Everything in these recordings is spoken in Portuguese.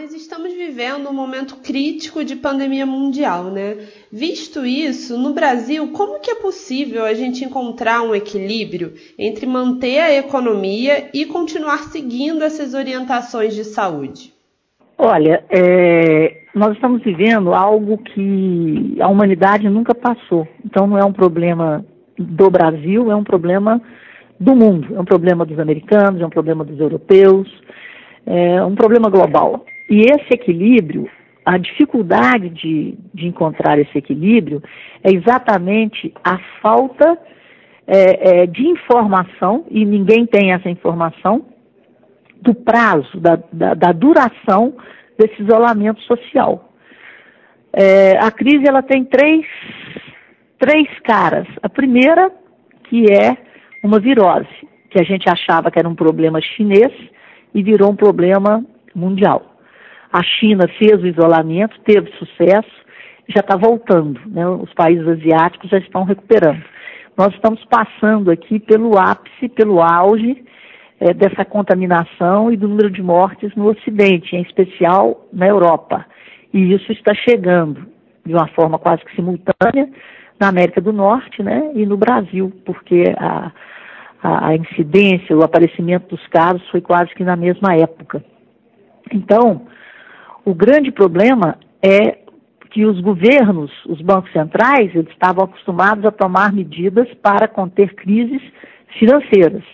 Nós estamos vivendo um momento crítico de pandemia mundial, né? Visto isso, no Brasil, como que é possível a gente encontrar um equilíbrio entre manter a economia e continuar seguindo essas orientações de saúde? Olha, é, nós estamos vivendo algo que a humanidade nunca passou. Então não é um problema do Brasil, é um problema do mundo. É um problema dos americanos, é um problema dos europeus, é um problema global. E esse equilíbrio, a dificuldade de, de encontrar esse equilíbrio é exatamente a falta é, é, de informação, e ninguém tem essa informação, do prazo, da, da, da duração desse isolamento social. É, a crise ela tem três, três caras. A primeira, que é uma virose, que a gente achava que era um problema chinês e virou um problema mundial. A China fez o isolamento, teve sucesso, já está voltando. Né? Os países asiáticos já estão recuperando. Nós estamos passando aqui pelo ápice, pelo auge é, dessa contaminação e do número de mortes no Ocidente, em especial na Europa. E isso está chegando de uma forma quase que simultânea na América do Norte né, e no Brasil, porque a, a, a incidência, o aparecimento dos casos foi quase que na mesma época. Então, o grande problema é que os governos, os bancos centrais, eles estavam acostumados a tomar medidas para conter crises financeiras.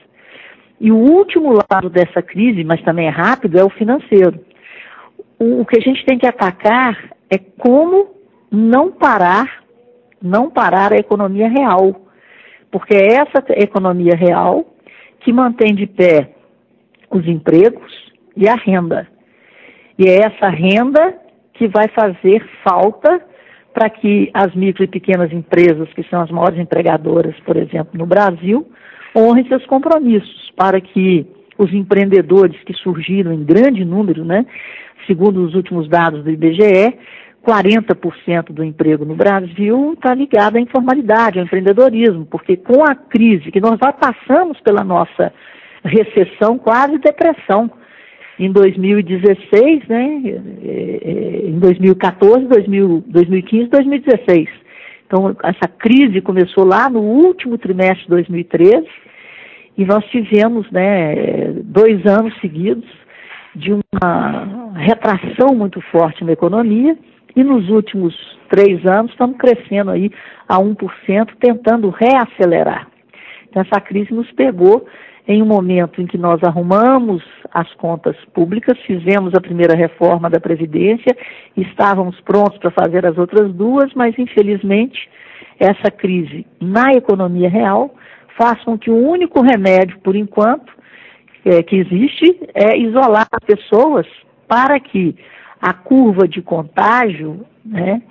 E o último lado dessa crise, mas também é rápido, é o financeiro. O, que a gente tem que atacar é como não parar, não parar a economia real. Porque é essa economia real que mantém de pé os empregos e a renda. E é essa renda que vai fazer falta para que as micro e pequenas empresas, que são as maiores empregadoras, por exemplo, no Brasil, honrem seus compromissos, para que os empreendedores que surgiram em grande número, né, segundo os últimos dados do IBGE, 40% do emprego no Brasil está ligado à informalidade, ao empreendedorismo, porque com a crise que nós já passamos pela nossa recessão, quase depressão, em 2016, né, é, é, em 2014, 2015, 2016. Então, essa crise começou lá no último trimestre de 2013 e nós tivemos né, dois anos seguidos de uma retração muito forte na economia e nos últimos três anos estamos crescendo aí a 1%, tentando reacelerar. Então, essa crise nos pegou em um momento em que nós arrumamos as contas públicas, fizemos a primeira reforma da Previdência, estávamos prontos para fazer as outras duas, mas infelizmente essa crise na economia real faz com que o único remédio, por enquanto, é, que existe é isolar as pessoas para que a curva de contágio né,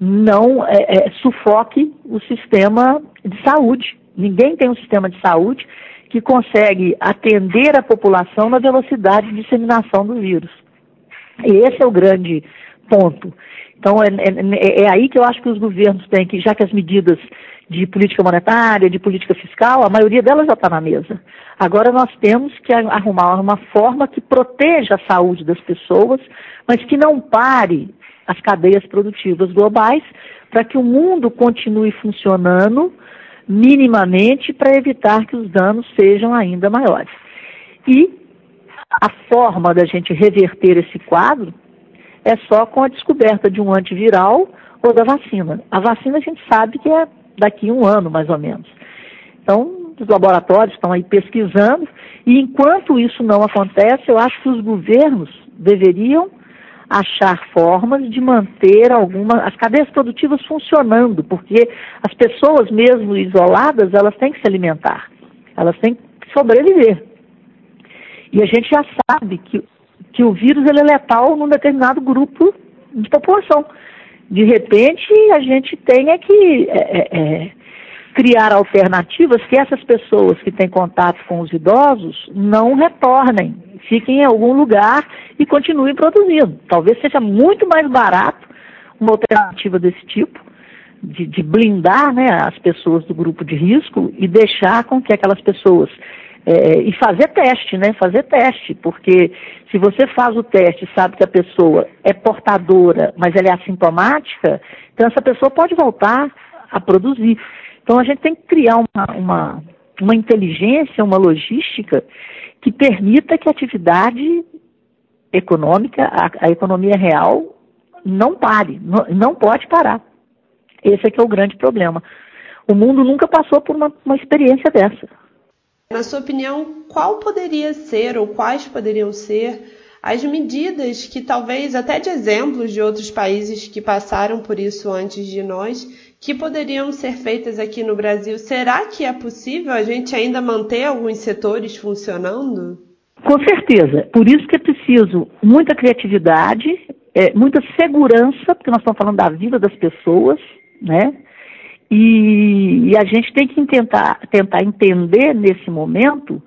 não é, é, sufoque o sistema de saúde. Ninguém tem um sistema de saúde que consegue atender a população na velocidade de disseminação do vírus. E esse é o grande ponto. Então, é, é, é, aí que eu acho que os governos têm que, já que as medidas de política monetária, de política fiscal, a maioria delas já está na mesa. Agora nós temos que arrumar uma forma que proteja a saúde das pessoas, mas que não pare as cadeias produtivas globais, para que o mundo continue funcionando minimamente para evitar que os danos sejam ainda maiores. E a forma da gente reverter esse quadro é só com a descoberta de um antiviral ou da vacina. A vacina a gente sabe que é daqui a um ano, mais ou menos. Então, os laboratórios estão aí pesquisando, e enquanto isso não acontece, eu acho que os governos deveriam achar formas de manter alguma, as cadeias produtivas funcionando, porque as pessoas mesmo isoladas, elas têm que se alimentar, elas têm que sobreviver. E a gente já sabe que, que o vírus ele é letal num determinado grupo de população. De repente, a gente tem é que é, é, é criar alternativas que essas pessoas que têm contato com os idosos não retornem, fiquem em algum lugar e continuem produzindo. Talvez seja muito mais barato uma alternativa desse tipo, de, de blindar né, as pessoas do grupo de risco e deixar com que aquelas pessoas É, e fazer teste, né? Fazer teste, porque se você faz o teste e sabe que a pessoa é portadora, mas ela é assintomática, então essa pessoa pode voltar a produzir. Então a gente tem que criar uma, uma, uma inteligência, uma logística que permita que a atividade econômica, a, a economia real, não pare, não, não pode parar. Esse é que é o grande problema. O mundo nunca passou por uma, uma experiência dessa. Na sua opinião, qual poderia ser ou quais poderiam ser as medidas que talvez até de exemplos de outros países que passaram por isso antes de nós, que poderiam ser feitas aqui no Brasil? Será que é possível a gente ainda manter alguns setores funcionando? Com certeza. Por isso que é preciso muita criatividade, é, muita segurança, porque nós estamos falando da vida das pessoas, né? E, e a gente tem que tentar, tentar entender nesse momento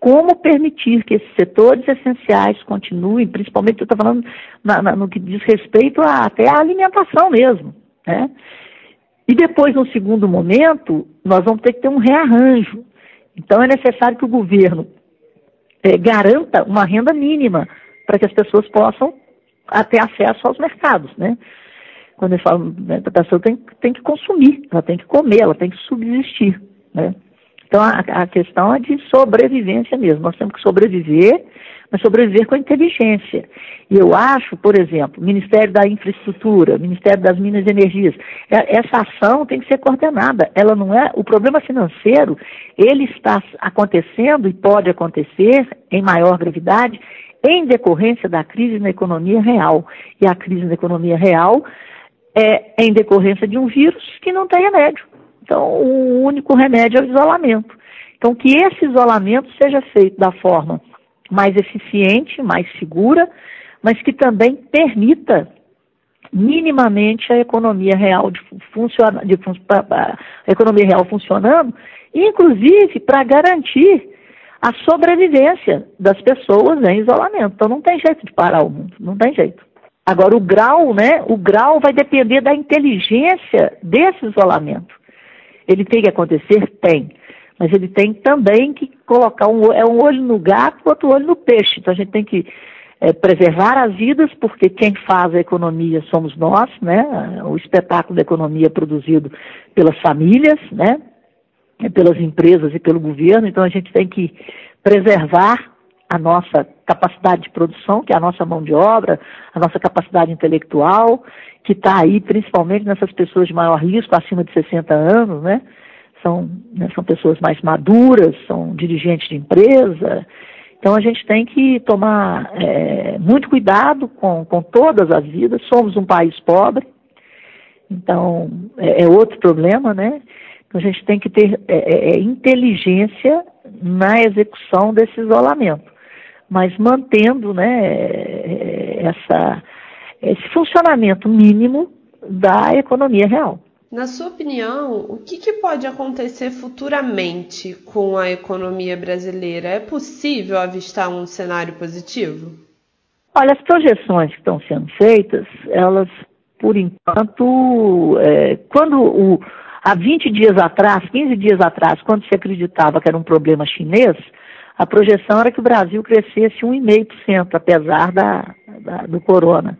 como permitir que esses setores essenciais continuem, principalmente eu estou falando na, na, no que diz respeito a, até à alimentação mesmo. Né? E depois, no segundo momento, nós vamos ter que ter um rearranjo. Então é necessário que o governo é, garanta uma renda mínima para que as pessoas possam ter acesso aos mercados. Né? quando eu falo, né, a pessoa tem, tem que consumir, ela tem que comer, ela tem que subsistir, né? Então a, a questão é de sobrevivência mesmo. Nós temos que sobreviver, mas sobreviver com inteligência. E eu acho, por exemplo, Ministério da Infraestrutura, Ministério das Minas e Energias, é, essa ação tem que ser coordenada. Ela não é. O problema financeiro, ele está acontecendo e pode acontecer em maior gravidade em decorrência da crise na economia real. E a crise na economia real é em decorrência de um vírus que não tem remédio. Então, o único remédio é o isolamento. Então, que esse isolamento seja feito da forma mais eficiente, mais segura, mas que também permita minimamente a economia real de funciona, de, a economia real funcionando, inclusive para garantir a sobrevivência das pessoas em isolamento. Então não tem jeito de parar o mundo, não tem jeito. Agora, o grau, né? O grau vai depender da inteligência desse isolamento. Ele tem que acontecer? Tem. Mas ele tem também que colocar um, é um olho no gato, outro olho no peixe. Então a gente tem que é, preservar as vidas, porque quem faz a economia somos nós, né? O espetáculo da economia é produzido pelas famílias, né? Pelas empresas e pelo governo. Então a gente tem que preservar a nossa capacidade de produção, que é a nossa mão de obra, a nossa capacidade intelectual, que está aí principalmente nessas pessoas de maior risco, acima de 60 anos, né? São, né, são pessoas mais maduras, são dirigentes de empresa. Então a gente tem que tomar é, muito cuidado com, com todas as vidas. Somos um país pobre, então é, é outro problema, né? Então a gente tem que ter é, é, é inteligência na execução desse isolamento mas mantendo né, essa, esse funcionamento mínimo da economia real. Na sua opinião, o que, que, pode acontecer futuramente com a economia brasileira? É possível avistar um cenário positivo? Olha, as projeções que estão sendo feitas, elas, por enquanto, é, quando o, há 20 dias atrás, 15 dias atrás, quando se acreditava que era um problema chinês, a projeção era que o Brasil crescesse 1,5%, apesar da, da, do corona.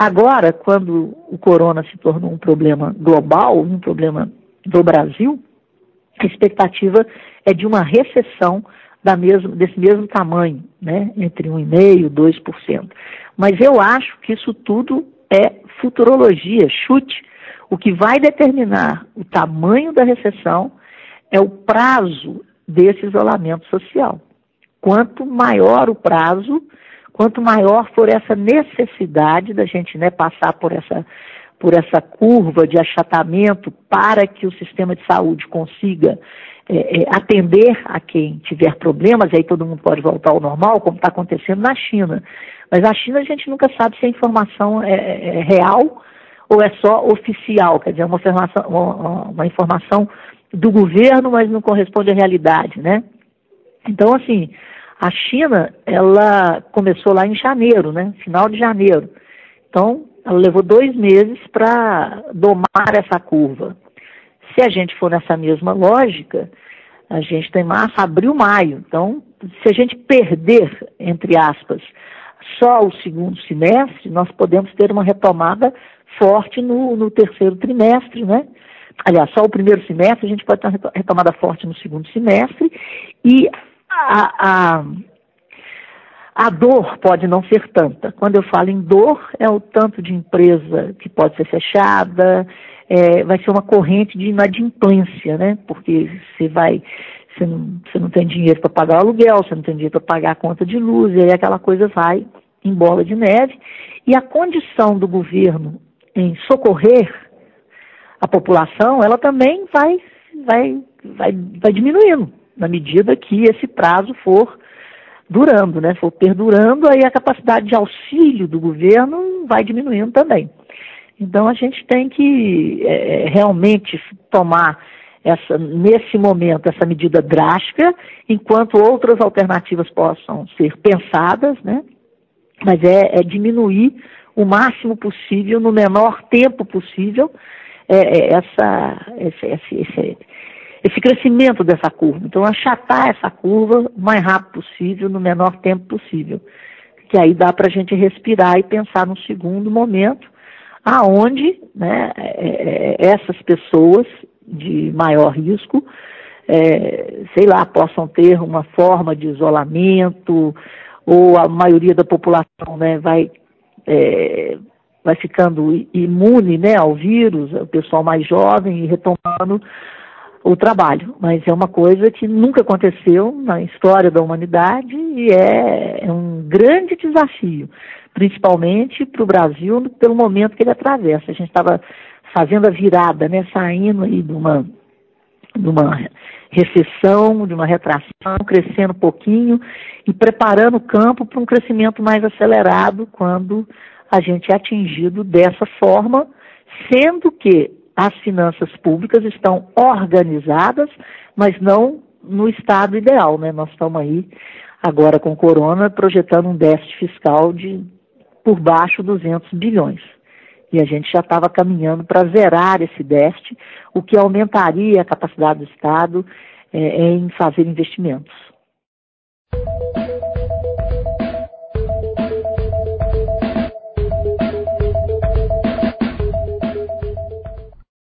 Agora, quando o corona se tornou um problema global, um problema do Brasil, a expectativa é de uma recessão da mesmo, desse mesmo tamanho, né, entre 1,5% e 2%. Mas eu acho que isso tudo é futurologia, chute. O que vai determinar o tamanho da recessão é o prazo desse isolamento social. Quanto maior o prazo, quanto maior for essa necessidade da gente né, passar por essa, por essa curva de achatamento para que o sistema de saúde consiga é, é, atender a quem tiver problemas, e aí todo mundo pode voltar ao normal, como está acontecendo na China. Mas a China a gente nunca sabe se a informação é, é, é real ou é só oficial, quer dizer, uma informação, uma, uma informação do governo, mas não corresponde à realidade, né? Então, assim, a China, ela começou lá em janeiro, né? Final de janeiro. Então, ela levou dois meses para domar essa curva. Se a gente for nessa mesma lógica, A gente tem março, abril, maio. Então, se a gente perder, entre aspas, só o segundo semestre, nós podemos ter uma retomada forte no, no terceiro trimestre, né? Aliás, só o primeiro semestre, a gente pode ter uma retomada forte no segundo semestre e a, a, a dor pode não ser tanta. Quando eu falo em dor, é o tanto de empresa que pode ser fechada, é, vai ser uma corrente de inadimplência, né? Porque você vai, você não, você não tem dinheiro para pagar o aluguel, você não tem dinheiro para pagar a conta de luz, e aí aquela coisa vai em bola de neve. E a condição do governo em socorrer a população, ela também vai, vai, vai, vai diminuindo na medida que esse prazo for durando, né? For perdurando, aí a capacidade de auxílio do governo vai diminuindo também. Então a gente tem que é, realmente tomar essa, nesse momento essa medida drástica, enquanto outras alternativas possam ser pensadas, né? Mas é, é diminuir o máximo possível, no menor tempo possível, é, é essa, esse, esse, esse, crescimento dessa curva. Então, achatar essa curva o mais rápido possível, no menor tempo possível. Que aí dá para a gente respirar e pensar num segundo momento, aonde né, é, é, essas pessoas de maior risco, é, sei lá, possam ter uma forma de isolamento, ou a maioria da população né, vai, é, vai ficando imune né, ao vírus, o pessoal mais jovem e retomando o trabalho, mas é uma coisa que nunca aconteceu na história da humanidade e é, é um grande desafio, principalmente para o Brasil pelo momento que ele atravessa. A gente estava fazendo a virada, né, saindo aí de uma, de uma recessão, de uma retração, crescendo um pouquinho e preparando o campo para um crescimento mais acelerado quando a gente é atingido dessa forma, sendo que as finanças públicas estão organizadas, mas não no estado ideal, né? Nós estamos aí agora com corona projetando um déficit fiscal de por baixo 200 bilhões. E a gente já estava caminhando para zerar esse déficit, o que aumentaria a capacidade do Estado é, em fazer investimentos.